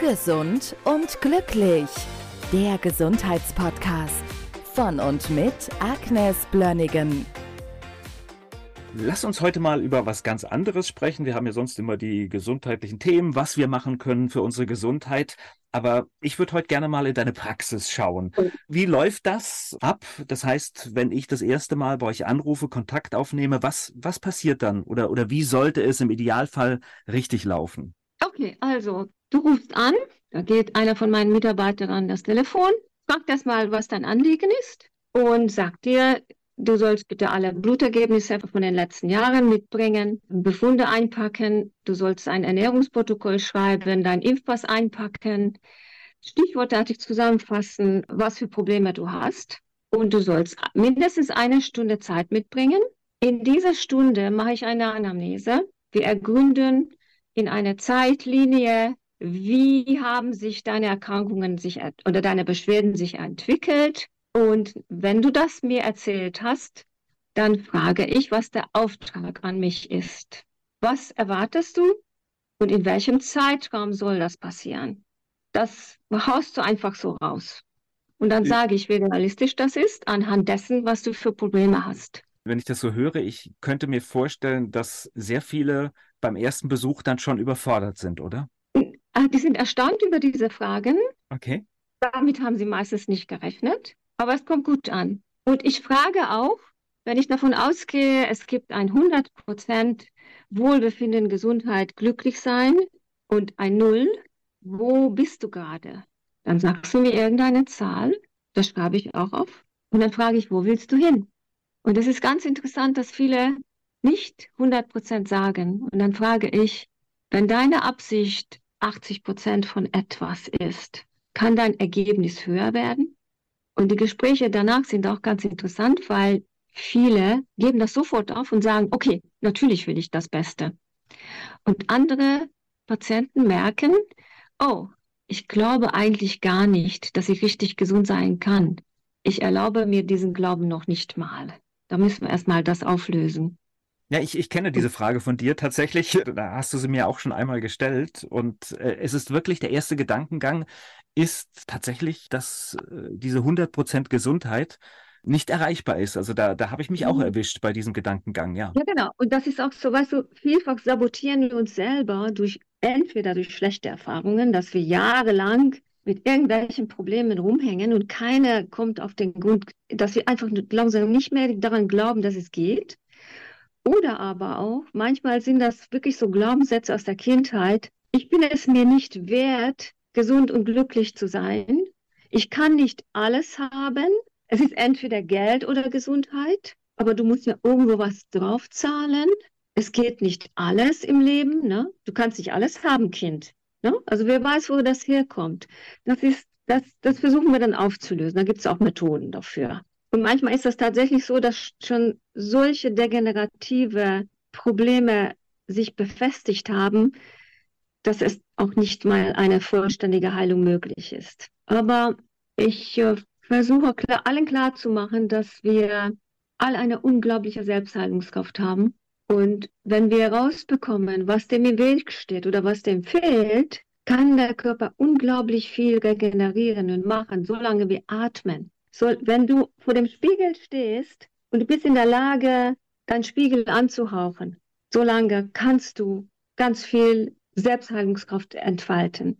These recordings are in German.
Gesund und glücklich. Der Gesundheitspodcast von und mit Agnes Blönnigan. Lass uns heute mal über was ganz anderes sprechen. Wir haben ja sonst immer die gesundheitlichen Themen, was wir machen können für unsere Gesundheit. Aber ich würde heute gerne mal in deine Praxis schauen. Wie läuft das ab? Das heißt, wenn ich das erste Mal bei euch anrufe, Kontakt aufnehme, was, was passiert dann? Oder, oder wie sollte es im Idealfall richtig laufen? Okay, also du rufst an, da geht einer von meinen Mitarbeitern an das Telefon, fragt erstmal, was dein Anliegen ist und sagt dir, du sollst bitte alle Blutergebnisse von den letzten Jahren mitbringen, Befunde einpacken, du sollst ein Ernährungsprotokoll schreiben, dein Impfpass einpacken, stichwortartig zusammenfassen, was für Probleme du hast und du sollst mindestens eine Stunde Zeit mitbringen. In dieser Stunde mache ich eine Anamnese. Wir ergründen, in eine Zeitlinie, wie haben sich deine Erkrankungen sich oder deine Beschwerden sich entwickelt. Und wenn du das mir erzählt hast, dann frage ich, was der Auftrag an mich ist. Was erwartest du und in welchem Zeitraum soll das passieren? Das haust du einfach so raus. Und dann sage ich, wie realistisch das ist, anhand dessen, was du für Probleme hast. Wenn ich das so höre, ich könnte mir vorstellen, dass sehr viele beim ersten Besuch dann schon überfordert sind, oder? Ah, die sind erstaunt über diese Fragen. Okay. Damit haben sie meistens nicht gerechnet, aber es kommt gut an. Und ich frage auch, wenn ich davon ausgehe, es gibt ein 100% Wohlbefinden, Gesundheit, glücklich sein und ein Null, wo bist du gerade? Dann sagst du mir irgendeine Zahl, das schreibe ich auch auf. Und dann frage ich, wo willst du hin? Und es ist ganz interessant, dass viele nicht 100% sagen. Und dann frage ich, wenn deine Absicht 80% von etwas ist, kann dein Ergebnis höher werden? Und die Gespräche danach sind auch ganz interessant, weil viele geben das sofort auf und sagen, okay, natürlich will ich das Beste. Und andere Patienten merken, oh, ich glaube eigentlich gar nicht, dass ich richtig gesund sein kann. Ich erlaube mir diesen Glauben noch nicht mal. Da müssen wir erstmal das auflösen. Ja, ich, ich kenne diese Frage von dir tatsächlich. Da hast du sie mir auch schon einmal gestellt. Und äh, es ist wirklich der erste Gedankengang, ist tatsächlich, dass äh, diese 100% Gesundheit nicht erreichbar ist. Also da, da habe ich mich auch mhm. erwischt bei diesem Gedankengang, ja. Ja, genau. Und das ist auch so, weißt du, vielfach sabotieren wir uns selber durch entweder durch schlechte Erfahrungen, dass wir jahrelang mit irgendwelchen Problemen rumhängen und keiner kommt auf den Grund, dass wir einfach langsam nicht mehr daran glauben, dass es geht. Oder aber auch, manchmal sind das wirklich so Glaubenssätze aus der Kindheit. Ich bin es mir nicht wert, gesund und glücklich zu sein. Ich kann nicht alles haben. Es ist entweder Geld oder Gesundheit, aber du musst ja irgendwo was draufzahlen. Es geht nicht alles im Leben. Ne? Du kannst nicht alles haben, Kind. Ne? Also wer weiß, wo das herkommt. Das ist, das, das versuchen wir dann aufzulösen. Da gibt es auch Methoden dafür. Und manchmal ist das tatsächlich so, dass schon solche degenerative Probleme sich befestigt haben, dass es auch nicht mal eine vollständige Heilung möglich ist. Aber ich äh, versuche klar, allen klar zu machen, dass wir alle eine unglaubliche Selbstheilungskraft haben. Und wenn wir herausbekommen, was dem im Weg steht oder was dem fehlt, kann der Körper unglaublich viel regenerieren und machen, solange wir atmen. So, wenn du vor dem Spiegel stehst und du bist in der Lage, deinen Spiegel anzuhauchen, solange kannst du ganz viel Selbstheilungskraft entfalten.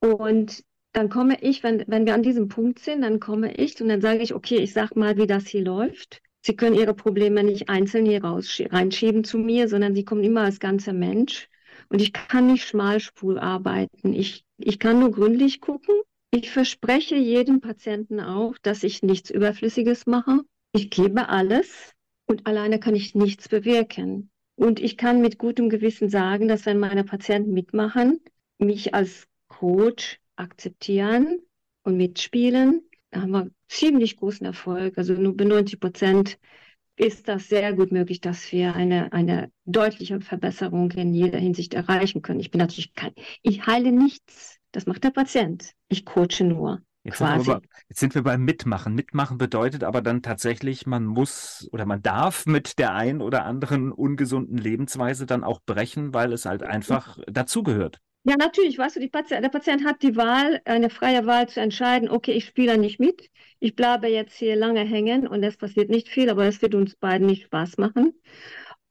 Und dann komme ich, wenn, wenn wir an diesem Punkt sind, dann komme ich und dann sage ich, okay, ich sag mal, wie das hier läuft. Sie können Ihre Probleme nicht einzeln hier reinschieben zu mir, sondern Sie kommen immer als ganzer Mensch. Und ich kann nicht schmalspur arbeiten. Ich, ich kann nur gründlich gucken ich verspreche jedem Patienten auch, dass ich nichts Überflüssiges mache. Ich gebe alles und alleine kann ich nichts bewirken. Und ich kann mit gutem Gewissen sagen, dass wenn meine Patienten mitmachen, mich als Coach akzeptieren und mitspielen, da haben wir ziemlich großen Erfolg. Also nur bei 90 Prozent ist das sehr gut möglich, dass wir eine, eine deutliche Verbesserung in jeder Hinsicht erreichen können. Ich bin natürlich kein, ich heile nichts. Das macht der Patient. Ich coache nur. Jetzt sind, bei, jetzt sind, wir beim Mitmachen. Mitmachen bedeutet aber dann tatsächlich, man muss oder man darf mit der ein oder anderen ungesunden Lebensweise dann auch brechen, weil es halt einfach dazugehört. Ja, natürlich, weißt du, die Patient, der Patient hat die Wahl, eine freie Wahl zu entscheiden, okay, ich spiele nicht mit, ich bleibe jetzt hier lange hängen und es passiert nicht viel, aber es wird uns beiden nicht Spaß machen.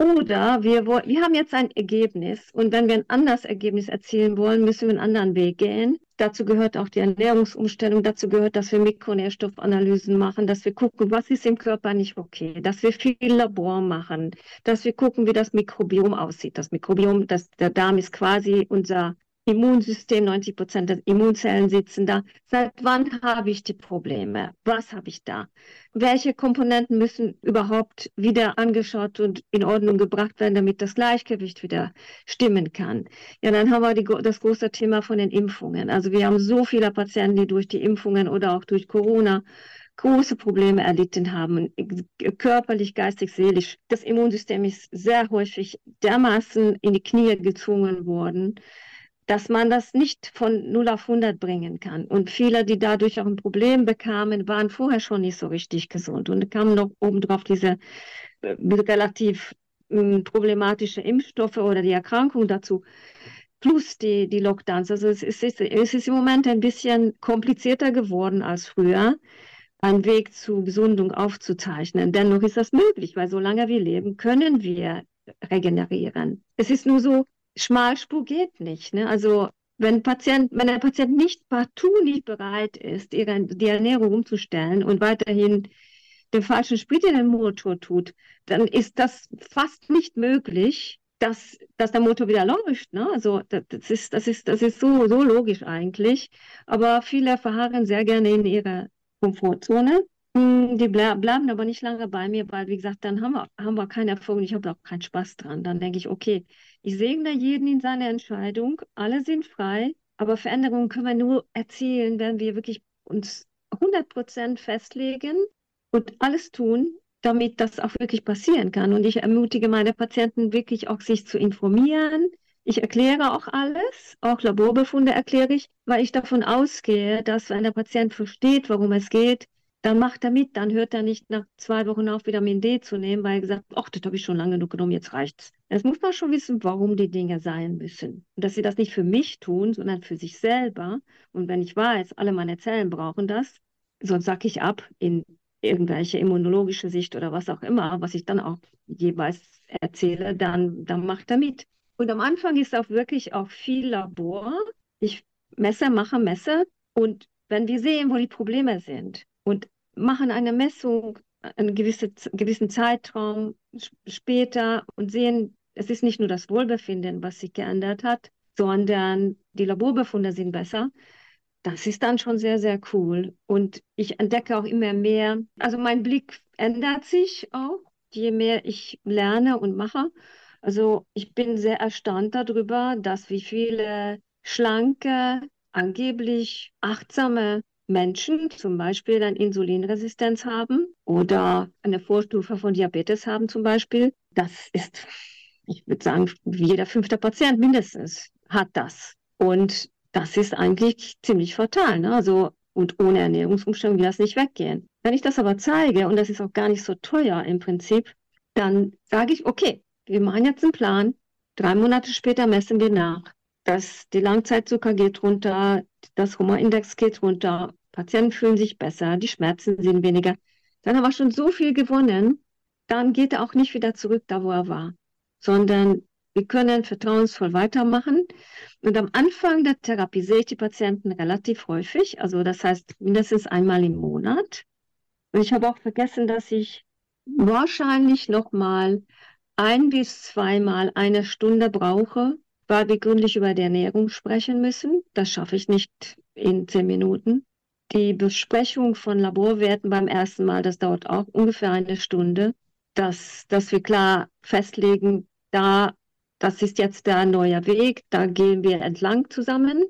Oder wir, wir haben jetzt ein Ergebnis und wenn wir ein anderes Ergebnis erzielen wollen, müssen wir einen anderen Weg gehen. Dazu gehört auch die Ernährungsumstellung, dazu gehört, dass wir Mikronährstoffanalysen machen, dass wir gucken, was ist im Körper nicht okay, dass wir viel Labor machen, dass wir gucken, wie das Mikrobiom aussieht. Das Mikrobiom, das, der Darm ist quasi unser Immunsystem, 90 Prozent der Immunzellen sitzen da. Seit wann habe ich die Probleme? Was habe ich da? Welche Komponenten müssen überhaupt wieder angeschaut und in Ordnung gebracht werden, damit das Gleichgewicht wieder stimmen kann? Ja, dann haben wir die, das große Thema von den Impfungen. Also wir haben so viele Patienten, die durch die Impfungen oder auch durch Corona große Probleme erlitten haben, körperlich, geistig, seelisch. Das Immunsystem ist sehr häufig dermaßen in die Knie gezwungen worden, dass man das nicht von 0 auf 100 bringen kann. Und viele, die dadurch auch ein Problem bekamen, waren vorher schon nicht so richtig gesund. Und kamen noch obendrauf diese äh, relativ äh, problematische Impfstoffe oder die Erkrankung dazu, plus die, die Lockdowns. Also es ist, es ist im Moment ein bisschen komplizierter geworden als früher, einen Weg zu Gesundung aufzuzeichnen. Dennoch ist das möglich, weil solange wir leben, können wir regenerieren. Es ist nur so, Schmalspur geht nicht. Ne? Also wenn, Patient, wenn der Patient nicht partout nicht bereit ist, ihre, die Ernährung umzustellen und weiterhin den falschen Sprit in den Motor tut, dann ist das fast nicht möglich, dass, dass der Motor wieder läuft. Ne? Also das, das, ist, das, ist, das ist so, so logisch eigentlich. Aber viele verharren sehr gerne in ihrer Komfortzone. Hm, die ble bleiben aber nicht lange bei mir, weil, wie gesagt, dann haben wir, haben wir keinen Erfolg und ich habe auch keinen Spaß dran. Dann denke ich, okay, ich segne jeden in seiner Entscheidung. Alle sind frei, aber Veränderungen können wir nur erzielen, wenn wir wirklich uns 100 Prozent festlegen und alles tun, damit das auch wirklich passieren kann. Und ich ermutige meine Patienten wirklich auch, sich zu informieren. Ich erkläre auch alles, auch Laborbefunde erkläre ich, weil ich davon ausgehe, dass wenn der Patient versteht, worum es geht, dann macht er mit, dann hört er nicht nach zwei Wochen auf, Vitamin D zu nehmen, weil er gesagt hat, ach, das habe ich schon lange genug genommen, jetzt reicht's. Es muss man schon wissen, warum die Dinge sein müssen. Und dass sie das nicht für mich tun, sondern für sich selber. Und wenn ich weiß, alle meine Zellen brauchen das, sonst sacke ich ab in irgendwelche immunologische Sicht oder was auch immer, was ich dann auch jeweils erzähle, dann, dann macht er mit. Und am Anfang ist auch wirklich auch viel Labor. Ich messe, mache, messe. Und wenn wir sehen, wo die Probleme sind, und machen eine Messung, einen gewisse, gewissen Zeitraum später und sehen, es ist nicht nur das Wohlbefinden, was sich geändert hat, sondern die Laborbefunde sind besser. Das ist dann schon sehr, sehr cool. Und ich entdecke auch immer mehr, also mein Blick ändert sich auch, je mehr ich lerne und mache. Also ich bin sehr erstaunt darüber, dass wie viele schlanke, angeblich achtsame Menschen zum Beispiel eine Insulinresistenz haben oder eine Vorstufe von Diabetes haben zum Beispiel, das ist, ich würde sagen, jeder fünfte Patient mindestens hat das. Und das ist eigentlich ziemlich fatal. Ne? Also, und ohne Ernährungsumstellung will das nicht weggehen. Wenn ich das aber zeige, und das ist auch gar nicht so teuer im Prinzip, dann sage ich, okay, wir machen jetzt einen Plan. Drei Monate später messen wir nach. dass die Langzeitzucker geht runter, das Humorindex geht runter Patienten fühlen sich besser, die Schmerzen sind weniger. Dann haben wir schon so viel gewonnen, dann geht er auch nicht wieder zurück da, wo er war, sondern wir können vertrauensvoll weitermachen. Und am Anfang der Therapie sehe ich die Patienten relativ häufig, also das heißt mindestens einmal im Monat. Und ich habe auch vergessen, dass ich wahrscheinlich noch mal ein bis zweimal eine Stunde brauche, weil wir gründlich über die Ernährung sprechen müssen. Das schaffe ich nicht in zehn Minuten. Die Besprechung von Laborwerten beim ersten Mal, das dauert auch ungefähr eine Stunde, dass, dass wir klar festlegen, da, das ist jetzt der neue Weg, da gehen wir entlang zusammen.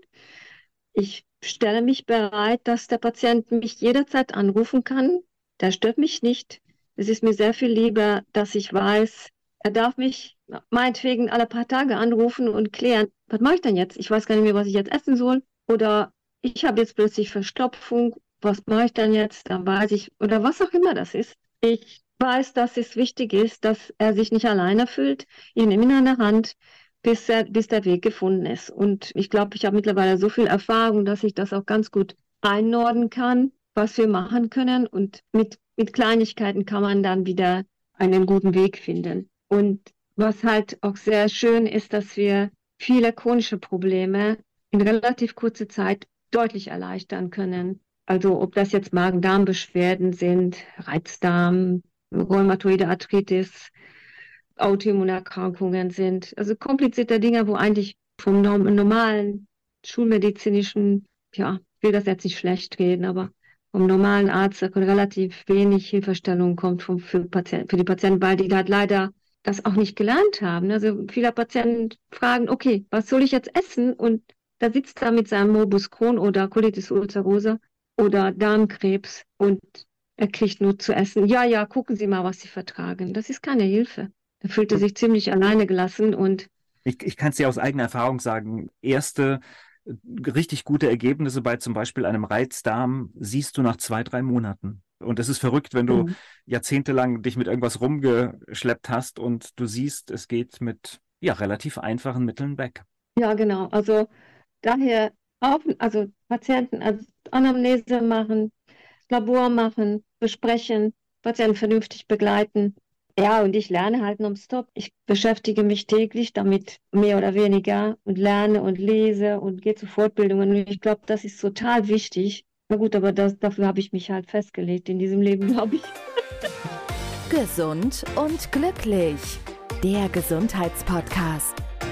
Ich stelle mich bereit, dass der Patient mich jederzeit anrufen kann. Der stört mich nicht. Es ist mir sehr viel lieber, dass ich weiß, er darf mich meinetwegen alle paar Tage anrufen und klären, was mache ich denn jetzt? Ich weiß gar nicht mehr, was ich jetzt essen soll. Oder ich habe jetzt plötzlich Verstopfung, was mache ich dann jetzt? Dann weiß ich, oder was auch immer das ist. Ich weiß, dass es wichtig ist, dass er sich nicht alleine fühlt. Ich nehme ihn an der Hand bis, er, bis der Weg gefunden ist. Und ich glaube, ich habe mittlerweile so viel Erfahrung, dass ich das auch ganz gut einnorden kann, was wir machen können. Und mit, mit Kleinigkeiten kann man dann wieder einen guten Weg finden. Und was halt auch sehr schön ist, dass wir viele chronische Probleme in relativ kurzer Zeit deutlich erleichtern können. Also ob das jetzt Magen-Darm-Beschwerden sind, Reizdarm, Rheumatoide Arthritis, Autoimmunerkrankungen sind. Also komplizierte Dinge, wo eigentlich vom normalen schulmedizinischen, ja, ich will das jetzt nicht schlecht reden, aber vom normalen Arzt relativ wenig Hilfestellung kommt vom, für, Patient, für die Patienten, weil die halt leider das auch nicht gelernt haben. Also viele Patienten fragen, okay, was soll ich jetzt essen? Und da sitzt er mit seinem Morbus Crohn oder Colitis ulcerosa oder Darmkrebs und er kriegt nur zu essen. Ja, ja, gucken Sie mal, was Sie vertragen. Das ist keine Hilfe. Da fühlt er sich ziemlich alleine gelassen und ich, ich kann es dir aus eigener Erfahrung sagen, erste äh, richtig gute Ergebnisse bei zum Beispiel einem Reizdarm siehst du nach zwei, drei Monaten. Und es ist verrückt, wenn du mhm. jahrzehntelang dich mit irgendwas rumgeschleppt hast und du siehst, es geht mit ja, relativ einfachen Mitteln weg. Ja, genau. Also daher auf, also Patienten als Anamnese machen, Labor machen, besprechen, Patienten vernünftig begleiten. Ja, und ich lerne halt nonstop. Ich beschäftige mich täglich damit, mehr oder weniger, und lerne und lese und gehe zu Fortbildungen. Und ich glaube, das ist total wichtig. Na gut, aber das, dafür habe ich mich halt festgelegt in diesem Leben, glaube ich. Gesund und glücklich. Der Gesundheitspodcast